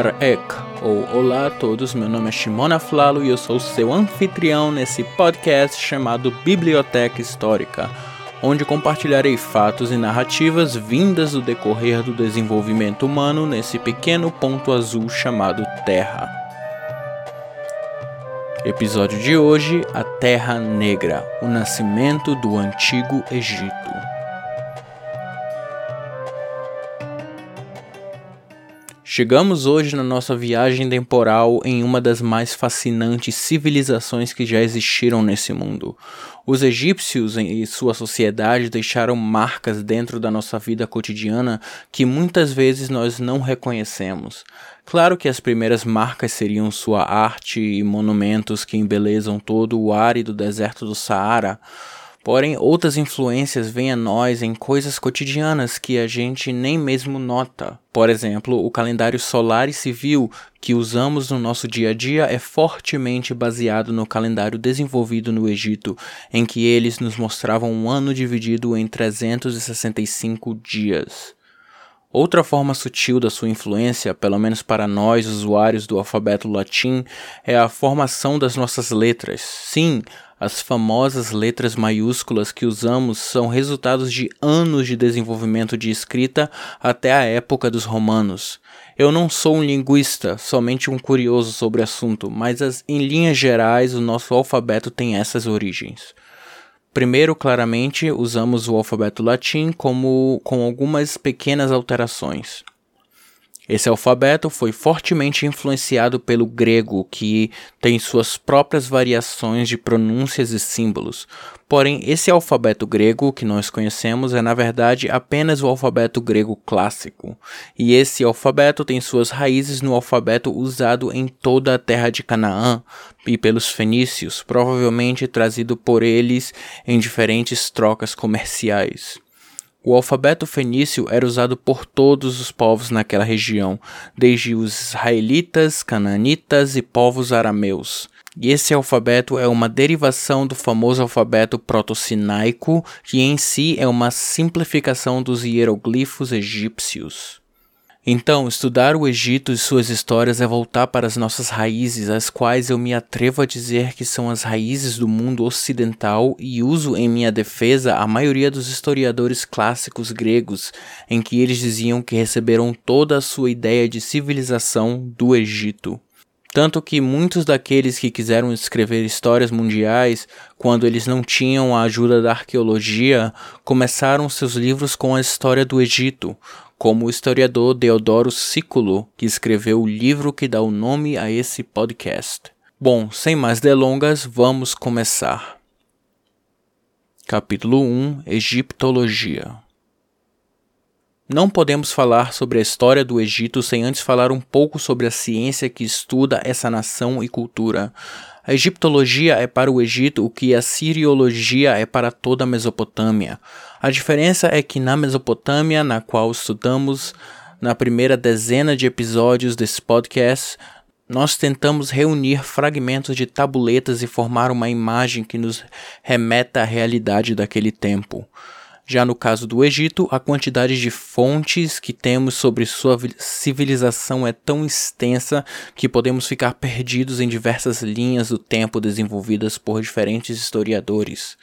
Nuj Harek, ou Olá a todos, meu nome é Shimona Flalo e eu sou seu anfitrião nesse podcast chamado Biblioteca Histórica, onde compartilharei fatos e narrativas vindas do decorrer do desenvolvimento humano nesse pequeno ponto azul chamado Terra. Episódio de hoje: A Terra Negra, o nascimento do Antigo Egito. Chegamos hoje na nossa viagem temporal em uma das mais fascinantes civilizações que já existiram nesse mundo. Os egípcios e sua sociedade deixaram marcas dentro da nossa vida cotidiana que muitas vezes nós não reconhecemos. Claro que as primeiras marcas seriam sua arte e monumentos que embelezam todo o árido deserto do Saara Porém, outras influências vêm a nós em coisas cotidianas que a gente nem mesmo nota. Por exemplo, o calendário solar e civil que usamos no nosso dia a dia é fortemente baseado no calendário desenvolvido no Egito, em que eles nos mostravam um ano dividido em 365 dias. Outra forma sutil da sua influência, pelo menos para nós usuários do alfabeto latim, é a formação das nossas letras. Sim, as famosas letras maiúsculas que usamos são resultados de anos de desenvolvimento de escrita até a época dos romanos. Eu não sou um linguista, somente um curioso sobre o assunto, mas as, em linhas gerais o nosso alfabeto tem essas origens. Primeiro, claramente, usamos o alfabeto latim como com algumas pequenas alterações. Esse alfabeto foi fortemente influenciado pelo grego, que tem suas próprias variações de pronúncias e símbolos. Porém, esse alfabeto grego que nós conhecemos é na verdade apenas o alfabeto grego clássico. E esse alfabeto tem suas raízes no alfabeto usado em toda a terra de Canaã e pelos fenícios, provavelmente trazido por eles em diferentes trocas comerciais. O alfabeto fenício era usado por todos os povos naquela região, desde os israelitas, cananitas e povos arameus. E esse alfabeto é uma derivação do famoso alfabeto proto-sinaico, que em si é uma simplificação dos hieroglifos egípcios. Então, estudar o Egito e suas histórias é voltar para as nossas raízes, as quais eu me atrevo a dizer que são as raízes do mundo ocidental e uso em minha defesa a maioria dos historiadores clássicos gregos, em que eles diziam que receberam toda a sua ideia de civilização do Egito. Tanto que muitos daqueles que quiseram escrever histórias mundiais, quando eles não tinham a ajuda da arqueologia, começaram seus livros com a história do Egito, como o historiador Deodoro Sículo, que escreveu o livro que dá o nome a esse podcast. Bom, sem mais delongas, vamos começar. Capítulo 1 Egiptologia Não podemos falar sobre a história do Egito sem antes falar um pouco sobre a ciência que estuda essa nação e cultura. A egiptologia é para o Egito o que a siriologia é para toda a Mesopotâmia. A diferença é que na Mesopotâmia, na qual estudamos na primeira dezena de episódios desse podcast, nós tentamos reunir fragmentos de tabuletas e formar uma imagem que nos remeta à realidade daquele tempo. Já no caso do Egito, a quantidade de fontes que temos sobre sua civilização é tão extensa que podemos ficar perdidos em diversas linhas do tempo desenvolvidas por diferentes historiadores.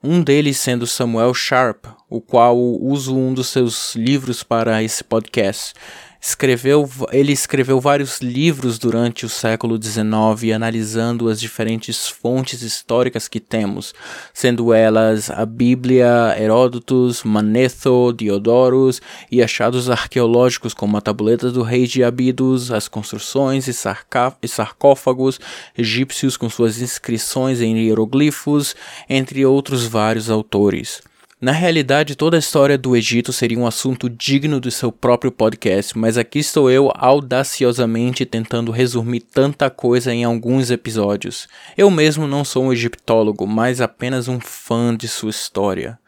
Um deles sendo Samuel Sharp, o qual uso um dos seus livros para esse podcast escreveu, ele escreveu vários livros durante o século XIX, analisando as diferentes fontes históricas que temos, sendo elas a Bíblia, Heródotos, Manetho, Diodorus e achados arqueológicos como a tabuleta do rei de Abidos, as construções e, e sarcófagos egípcios com suas inscrições em hieroglifos, entre outros vários autores. Na realidade, toda a história do Egito seria um assunto digno do seu próprio podcast, mas aqui estou eu audaciosamente tentando resumir tanta coisa em alguns episódios. Eu mesmo não sou um egiptólogo, mas apenas um fã de sua história.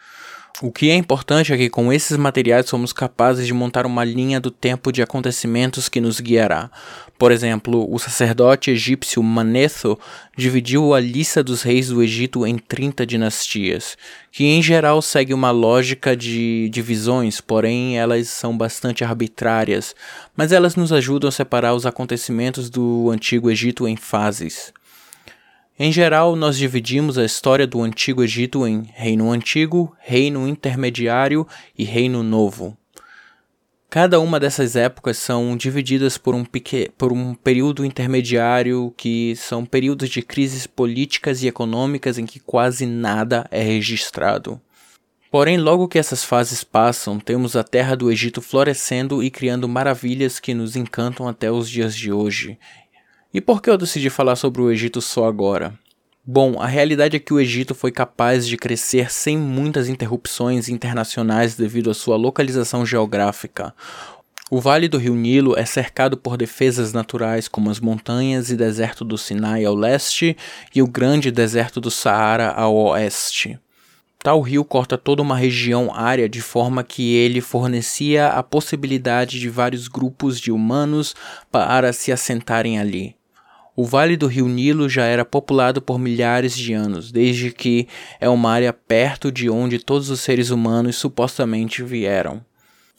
O que é importante é que com esses materiais somos capazes de montar uma linha do tempo de acontecimentos que nos guiará. Por exemplo, o sacerdote egípcio Manetho dividiu a lista dos reis do Egito em 30 dinastias, que em geral segue uma lógica de divisões, porém elas são bastante arbitrárias, mas elas nos ajudam a separar os acontecimentos do Antigo Egito em fases. Em geral, nós dividimos a história do Antigo Egito em Reino Antigo, Reino Intermediário e Reino Novo. Cada uma dessas épocas são divididas por um, por um período intermediário, que são períodos de crises políticas e econômicas em que quase nada é registrado. Porém, logo que essas fases passam, temos a terra do Egito florescendo e criando maravilhas que nos encantam até os dias de hoje, e por que eu decidi falar sobre o Egito só agora? Bom, a realidade é que o Egito foi capaz de crescer sem muitas interrupções internacionais devido à sua localização geográfica. O Vale do Rio Nilo é cercado por defesas naturais como as montanhas e deserto do Sinai ao leste e o grande deserto do Saara ao oeste. Tal rio corta toda uma região área de forma que ele fornecia a possibilidade de vários grupos de humanos para se assentarem ali. O Vale do Rio Nilo já era populado por milhares de anos, desde que é uma área perto de onde todos os seres humanos supostamente vieram.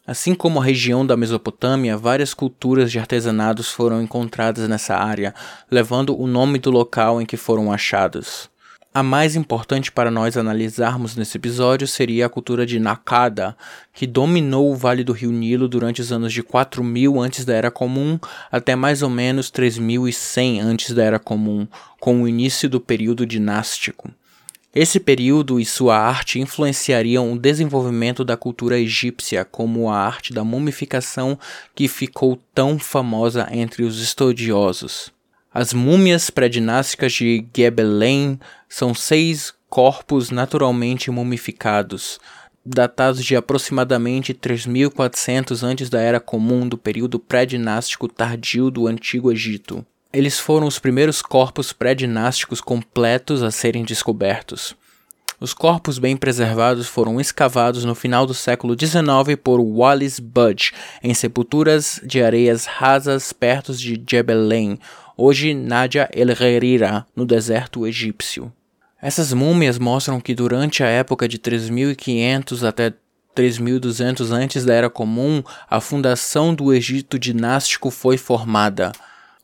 Assim como a região da Mesopotâmia, várias culturas de artesanados foram encontradas nessa área, levando o nome do local em que foram achados. A mais importante para nós analisarmos nesse episódio seria a cultura de Nakada, que dominou o Vale do Rio Nilo durante os anos de 4000 antes da Era Comum até mais ou menos 3100 antes da Era Comum, com o início do período dinástico. Esse período e sua arte influenciariam o desenvolvimento da cultura egípcia, como a arte da mumificação que ficou tão famosa entre os estudiosos. As múmias pré-dinásticas de Gebelém são seis corpos naturalmente mumificados, datados de aproximadamente 3400 antes da Era Comum do período pré-dinástico tardio do Antigo Egito. Eles foram os primeiros corpos pré-dinásticos completos a serem descobertos. Os corpos bem preservados foram escavados no final do século XIX por Wallis Budge em sepulturas de areias rasas perto de Jebel hoje Nadia El Herrera, no deserto egípcio. Essas múmias mostram que durante a época de 3500 até 3200 antes da Era Comum, a fundação do Egito dinástico foi formada.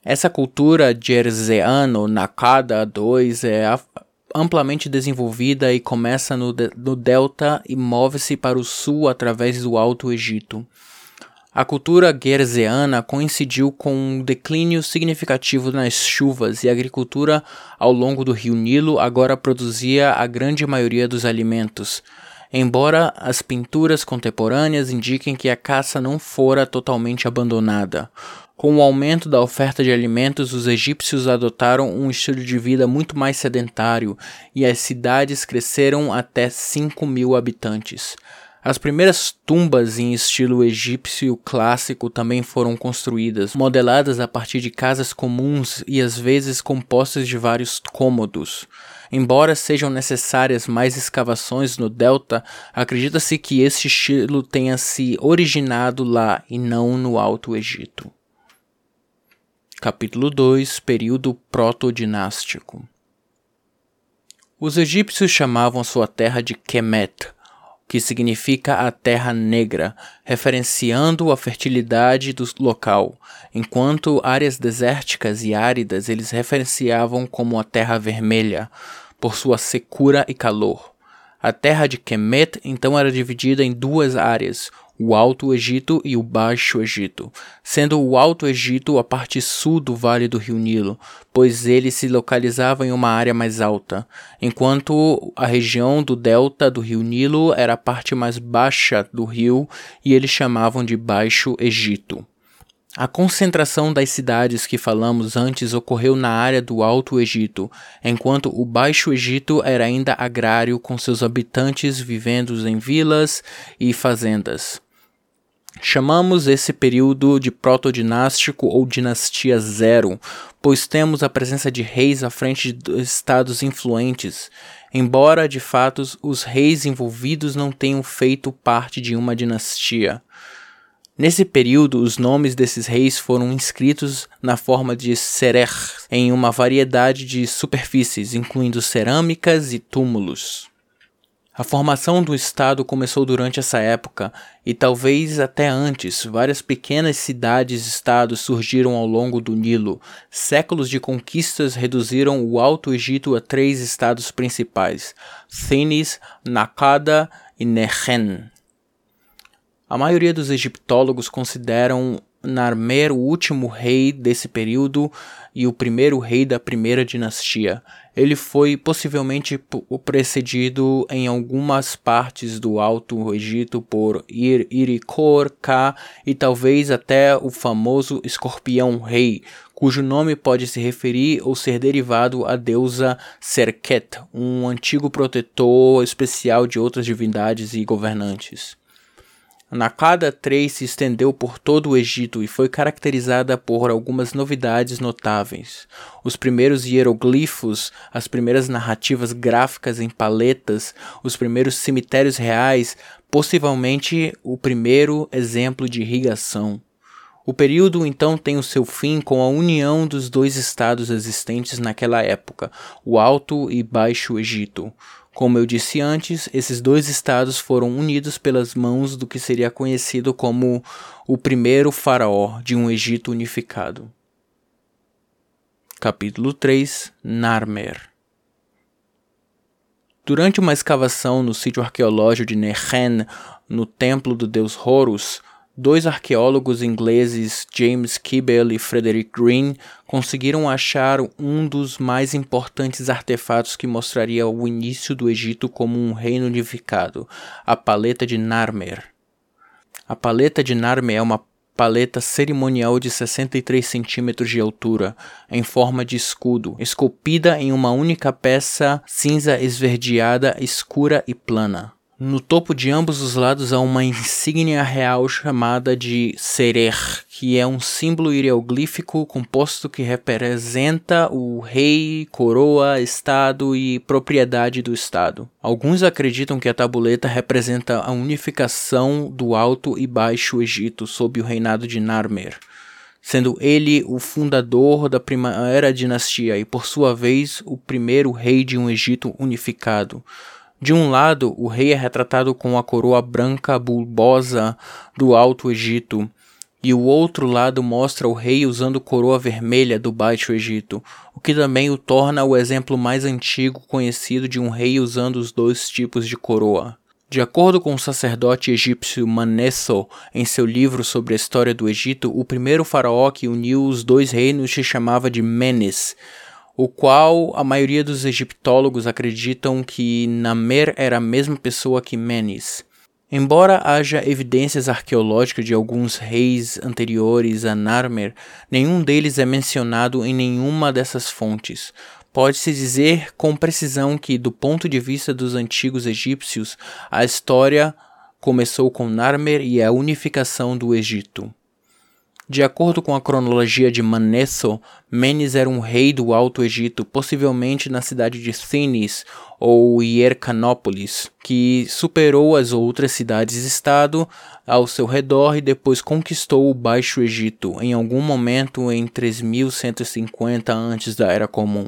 Essa cultura jerseano Nakada II é amplamente desenvolvida e começa no, de no delta e move-se para o sul através do Alto Egito. A cultura guerzeana coincidiu com um declínio significativo nas chuvas e a agricultura ao longo do rio Nilo agora produzia a grande maioria dos alimentos, embora as pinturas contemporâneas indiquem que a caça não fora totalmente abandonada. Com o aumento da oferta de alimentos, os egípcios adotaram um estilo de vida muito mais sedentário e as cidades cresceram até 5 mil habitantes. As primeiras tumbas em estilo egípcio clássico também foram construídas, modeladas a partir de casas comuns e às vezes compostas de vários cômodos. Embora sejam necessárias mais escavações no delta, acredita-se que este estilo tenha se originado lá e não no Alto Egito. Capítulo 2 Período Protodinástico Os egípcios chamavam sua terra de Kemet, que significa a terra negra, referenciando a fertilidade do local, enquanto áreas desérticas e áridas eles referenciavam como a terra vermelha, por sua secura e calor. A terra de Kemet então era dividida em duas áreas, o Alto Egito e o Baixo Egito, sendo o Alto Egito a parte sul do Vale do Rio Nilo, pois ele se localizava em uma área mais alta, enquanto a região do delta do Rio Nilo era a parte mais baixa do rio e eles chamavam de Baixo Egito. A concentração das cidades que falamos antes ocorreu na área do Alto Egito, enquanto o Baixo Egito era ainda agrário, com seus habitantes vivendo em vilas e fazendas. Chamamos esse período de protodinástico ou dinastia zero, pois temos a presença de reis à frente de estados influentes, embora de fato os reis envolvidos não tenham feito parte de uma dinastia. Nesse período, os nomes desses reis foram inscritos na forma de serer em uma variedade de superfícies, incluindo cerâmicas e túmulos. A formação do Estado começou durante essa época, e talvez até antes, várias pequenas cidades-estados surgiram ao longo do Nilo. Séculos de conquistas reduziram o Alto Egito a três estados principais: Thinis, Nakada e Nehen. A maioria dos egiptólogos consideram Narmer o último rei desse período e o primeiro rei da primeira dinastia. Ele foi possivelmente precedido em algumas partes do Alto Egito por Ir Irikor Ka e talvez até o famoso escorpião rei, cujo nome pode se referir ou ser derivado à deusa Serket, um antigo protetor especial de outras divindades e governantes. Nakada 3 se estendeu por todo o Egito e foi caracterizada por algumas novidades notáveis. Os primeiros hieroglifos, as primeiras narrativas gráficas em paletas, os primeiros cemitérios reais, possivelmente o primeiro exemplo de irrigação. O período então tem o seu fim com a união dos dois estados existentes naquela época, o Alto e Baixo Egito. Como eu disse antes, esses dois estados foram unidos pelas mãos do que seria conhecido como o primeiro faraó de um Egito unificado. Capítulo 3 Narmer Durante uma escavação no sítio arqueológico de Nehen, no templo do deus Horus, Dois arqueólogos ingleses, James Kibble e Frederick Green, conseguiram achar um dos mais importantes artefatos que mostraria o início do Egito como um reino unificado, a paleta de Narmer. A paleta de Narmer é uma paleta cerimonial de 63 centímetros de altura, em forma de escudo, esculpida em uma única peça cinza esverdeada, escura e plana. No topo de ambos os lados há uma insígnia real chamada de Serer, que é um símbolo hieroglífico composto que representa o rei, coroa, estado e propriedade do estado. Alguns acreditam que a tabuleta representa a unificação do Alto e Baixo Egito sob o reinado de Narmer sendo ele o fundador da primeira dinastia e, por sua vez, o primeiro rei de um Egito unificado. De um lado, o rei é retratado com a coroa branca bulbosa do Alto Egito, e o outro lado mostra o rei usando coroa vermelha do Baixo Egito, o que também o torna o exemplo mais antigo conhecido de um rei usando os dois tipos de coroa. De acordo com o sacerdote egípcio Manetho, em seu livro sobre a história do Egito, o primeiro faraó que uniu os dois reinos se chamava de Menes, o qual a maioria dos egiptólogos acreditam que Namer era a mesma pessoa que Menes. Embora haja evidências arqueológicas de alguns reis anteriores a Narmer, nenhum deles é mencionado em nenhuma dessas fontes. Pode-se dizer com precisão que, do ponto de vista dos antigos egípcios, a história começou com Narmer e a unificação do Egito. De acordo com a cronologia de Manetho, Menes era um rei do Alto Egito, possivelmente na cidade de Thinis ou Hiercanópolis, que superou as outras cidades-estado ao seu redor e depois conquistou o Baixo Egito em algum momento em 3150 antes da Era Comum.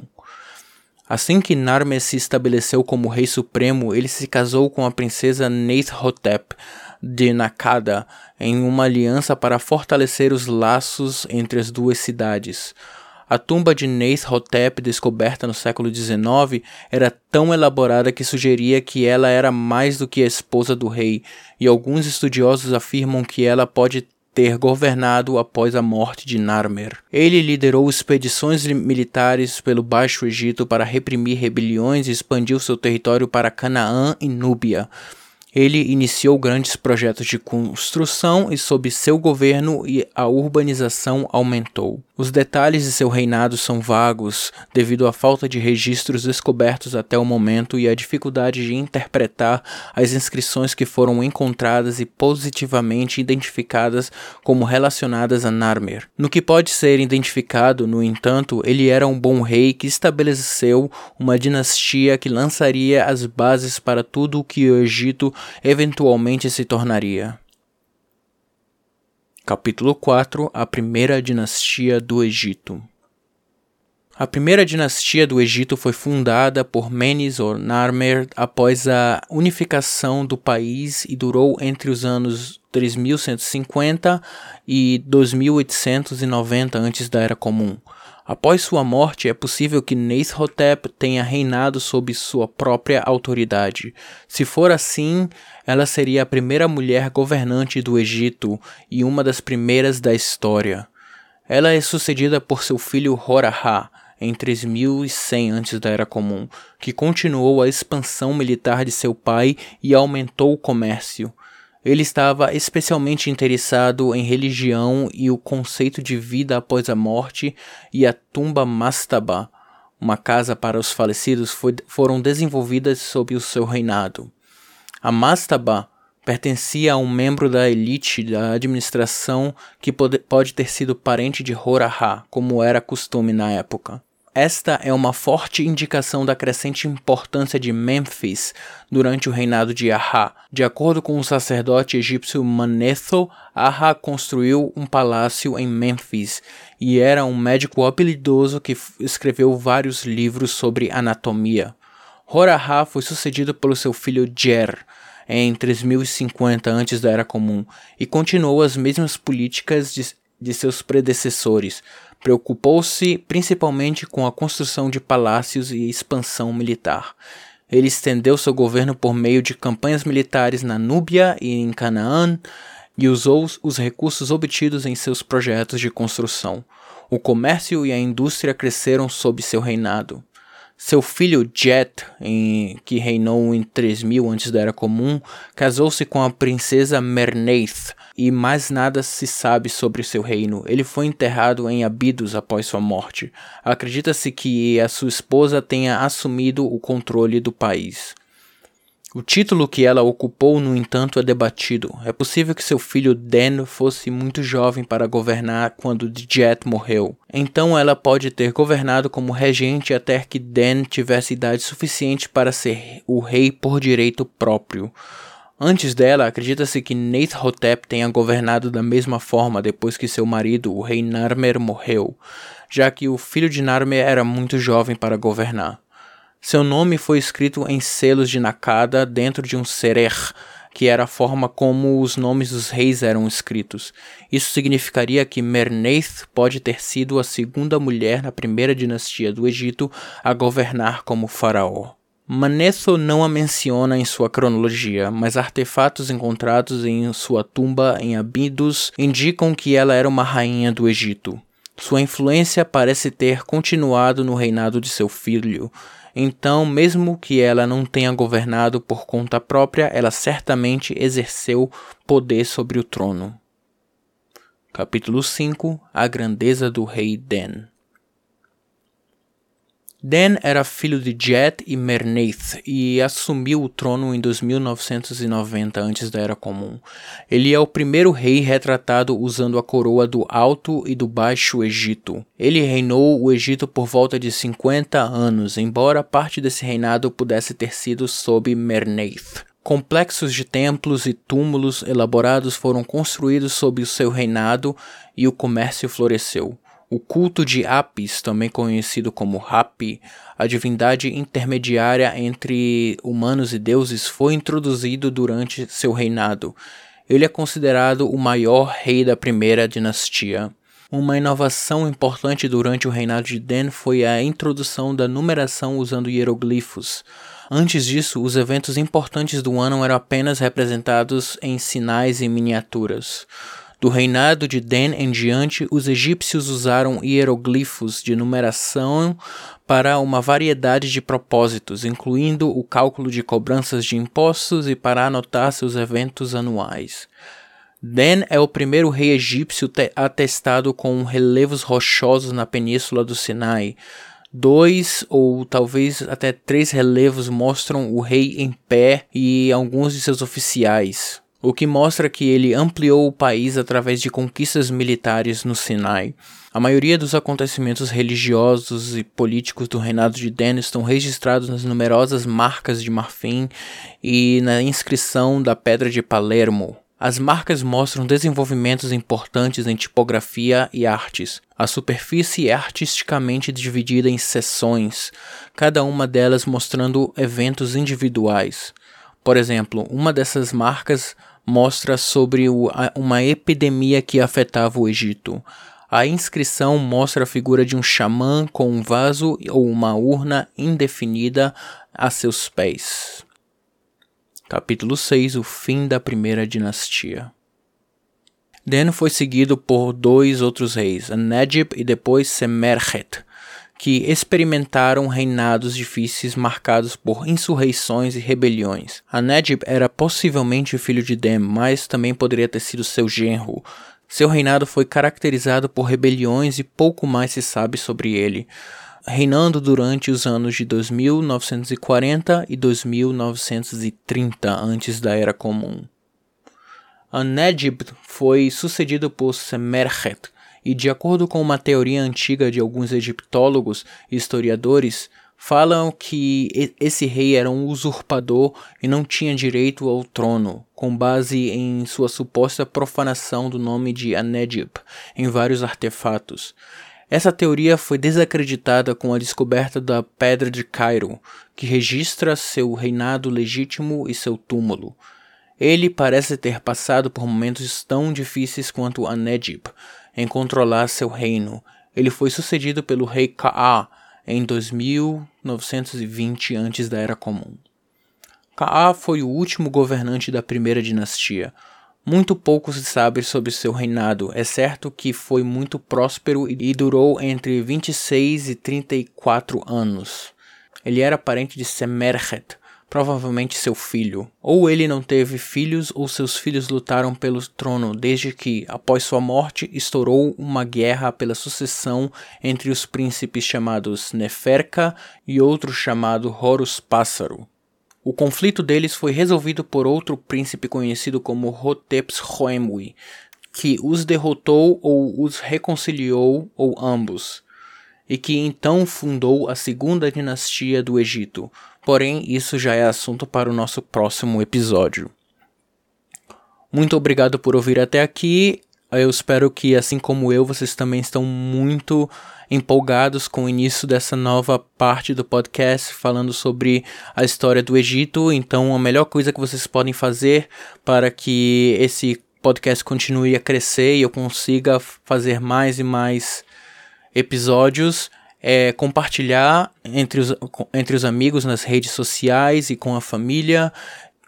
Assim que Narmes se estabeleceu como rei supremo, ele se casou com a princesa Neithotep, de Nakada em uma aliança para fortalecer os laços entre as duas cidades. A tumba de Neith-Hotep, descoberta no século XIX, era tão elaborada que sugeria que ela era mais do que a esposa do rei, e alguns estudiosos afirmam que ela pode ter governado após a morte de Narmer. Ele liderou expedições militares pelo Baixo Egito para reprimir rebeliões e expandiu seu território para Canaã e Núbia. Ele iniciou grandes projetos de construção e, sob seu governo, a urbanização aumentou. Os detalhes de seu reinado são vagos devido à falta de registros descobertos até o momento e à dificuldade de interpretar as inscrições que foram encontradas e positivamente identificadas como relacionadas a Narmer. No que pode ser identificado, no entanto, ele era um bom rei que estabeleceu uma dinastia que lançaria as bases para tudo o que o Egito eventualmente se tornaria. Capítulo 4 A Primeira Dinastia do Egito A primeira dinastia do Egito foi fundada por Menes ou Narmer após a unificação do país e durou entre os anos 3150 e 2890 antes da Era Comum. Após sua morte, é possível que Neishotep tenha reinado sob sua própria autoridade. Se for assim, ela seria a primeira mulher governante do Egito e uma das primeiras da história. Ela é sucedida por seu filho Horahá, em 3100 antes da Era Comum, que continuou a expansão militar de seu pai e aumentou o comércio. Ele estava especialmente interessado em religião e o conceito de vida após a morte, e a tumba Mastaba, uma casa para os falecidos, foi, foram desenvolvidas sob o seu reinado. A Mastaba pertencia a um membro da elite da administração que pode, pode ter sido parente de Horahá, como era costume na época. Esta é uma forte indicação da crescente importância de Mênfis durante o reinado de Ahá. De acordo com o sacerdote egípcio Manetho, Ahá construiu um palácio em Mênfis e era um médico habilidoso que escreveu vários livros sobre anatomia. Horahá foi sucedido pelo seu filho Jer em 3050 antes da Era Comum e continuou as mesmas políticas de, de seus predecessores Preocupou-se principalmente com a construção de palácios e expansão militar. Ele estendeu seu governo por meio de campanhas militares na Núbia e em Canaã e usou os recursos obtidos em seus projetos de construção. O comércio e a indústria cresceram sob seu reinado. Seu filho Jet, em, que reinou em 3000 antes da Era Comum, casou-se com a princesa Merneith, e mais nada se sabe sobre seu reino. Ele foi enterrado em Abidos após sua morte. Acredita-se que a sua esposa tenha assumido o controle do país. O título que ela ocupou, no entanto, é debatido. É possível que seu filho Dan fosse muito jovem para governar quando Jet morreu. Então ela pode ter governado como regente até que Dan tivesse idade suficiente para ser o rei por direito próprio. Antes dela, acredita-se que Neithotep tenha governado da mesma forma depois que seu marido, o rei Narmer, morreu, já que o filho de Narmer era muito jovem para governar. Seu nome foi escrito em selos de Nakada dentro de um serer, que era a forma como os nomes dos reis eram escritos. Isso significaria que Merneith pode ter sido a segunda mulher na primeira dinastia do Egito a governar como faraó. Manetho não a menciona em sua cronologia, mas artefatos encontrados em sua tumba em Abidos indicam que ela era uma rainha do Egito. Sua influência parece ter continuado no reinado de seu filho, então, mesmo que ela não tenha governado por conta própria, ela certamente exerceu poder sobre o trono. Capítulo 5 A grandeza do rei Den Dan era filho de Jet e Merneith e assumiu o trono em 2990 antes da Era Comum. Ele é o primeiro rei retratado usando a coroa do Alto e do Baixo Egito. Ele reinou o Egito por volta de 50 anos, embora parte desse reinado pudesse ter sido sob Merneith. Complexos de templos e túmulos elaborados foram construídos sob o seu reinado e o comércio floresceu. O culto de Apis, também conhecido como Hapi, a divindade intermediária entre humanos e deuses, foi introduzido durante seu reinado. Ele é considerado o maior rei da primeira dinastia. Uma inovação importante durante o reinado de Den foi a introdução da numeração usando hieroglifos. Antes disso, os eventos importantes do ano eram apenas representados em sinais e miniaturas. Do reinado de Den em diante, os egípcios usaram hieroglifos de numeração para uma variedade de propósitos, incluindo o cálculo de cobranças de impostos e para anotar seus eventos anuais. Den é o primeiro rei egípcio atestado com relevos rochosos na península do Sinai. Dois ou talvez até três relevos mostram o rei em pé e alguns de seus oficiais o que mostra que ele ampliou o país através de conquistas militares no Sinai. A maioria dos acontecimentos religiosos e políticos do reinado de Den estão registrados nas numerosas marcas de marfim e na inscrição da Pedra de Palermo. As marcas mostram desenvolvimentos importantes em tipografia e artes. A superfície é artisticamente dividida em seções, cada uma delas mostrando eventos individuais. Por exemplo, uma dessas marcas mostra sobre o, a, uma epidemia que afetava o Egito. A inscrição mostra a figura de um xamã com um vaso ou uma urna indefinida a seus pés. Capítulo 6 O fim da primeira dinastia. Den foi seguido por dois outros reis, Anedib e depois Semerhet, que experimentaram reinados difíceis marcados por insurreições e rebeliões. Anedib era possivelmente filho de Dem, mas também poderia ter sido seu genro. Seu reinado foi caracterizado por rebeliões e pouco mais se sabe sobre ele, reinando durante os anos de 2940 e 2930 antes da Era Comum. Anedib foi sucedido por Semerhet, e, de acordo com uma teoria antiga de alguns egiptólogos e historiadores, falam que esse rei era um usurpador e não tinha direito ao trono, com base em sua suposta profanação do nome de Anedib em vários artefatos. Essa teoria foi desacreditada com a descoberta da Pedra de Cairo, que registra seu reinado legítimo e seu túmulo. Ele parece ter passado por momentos tão difíceis quanto Anedib, em controlar seu reino. Ele foi sucedido pelo rei Kaa em 2920 antes da Era Comum. Kaa foi o último governante da primeira dinastia. Muito pouco se sabe sobre seu reinado, é certo que foi muito próspero e durou entre 26 e 34 anos. Ele era parente de Semerhet, provavelmente seu filho. Ou ele não teve filhos, ou seus filhos lutaram pelo trono, desde que, após sua morte, estourou uma guerra pela sucessão entre os príncipes chamados Neferka e outro chamado Horus Pássaro. O conflito deles foi resolvido por outro príncipe conhecido como Hotepshoemwi, que os derrotou ou os reconciliou, ou ambos, e que então fundou a segunda dinastia do Egito, Porém, isso já é assunto para o nosso próximo episódio. Muito obrigado por ouvir até aqui. Eu espero que, assim como eu, vocês também estão muito empolgados com o início dessa nova parte do podcast falando sobre a história do Egito. Então, a melhor coisa que vocês podem fazer para que esse podcast continue a crescer e eu consiga fazer mais e mais episódios é, compartilhar entre os, entre os amigos nas redes sociais e com a família,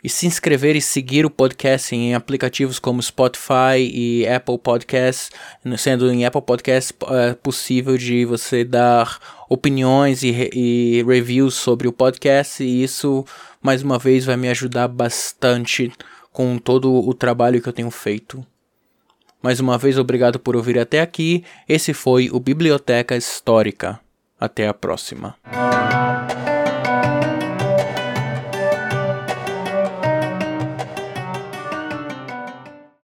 e se inscrever e seguir o podcast em aplicativos como Spotify e Apple Podcasts, sendo em Apple Podcasts é possível de você dar opiniões e, e reviews sobre o podcast, e isso, mais uma vez, vai me ajudar bastante com todo o trabalho que eu tenho feito. Mais uma vez, obrigado por ouvir até aqui. Esse foi o Biblioteca Histórica. Até a próxima.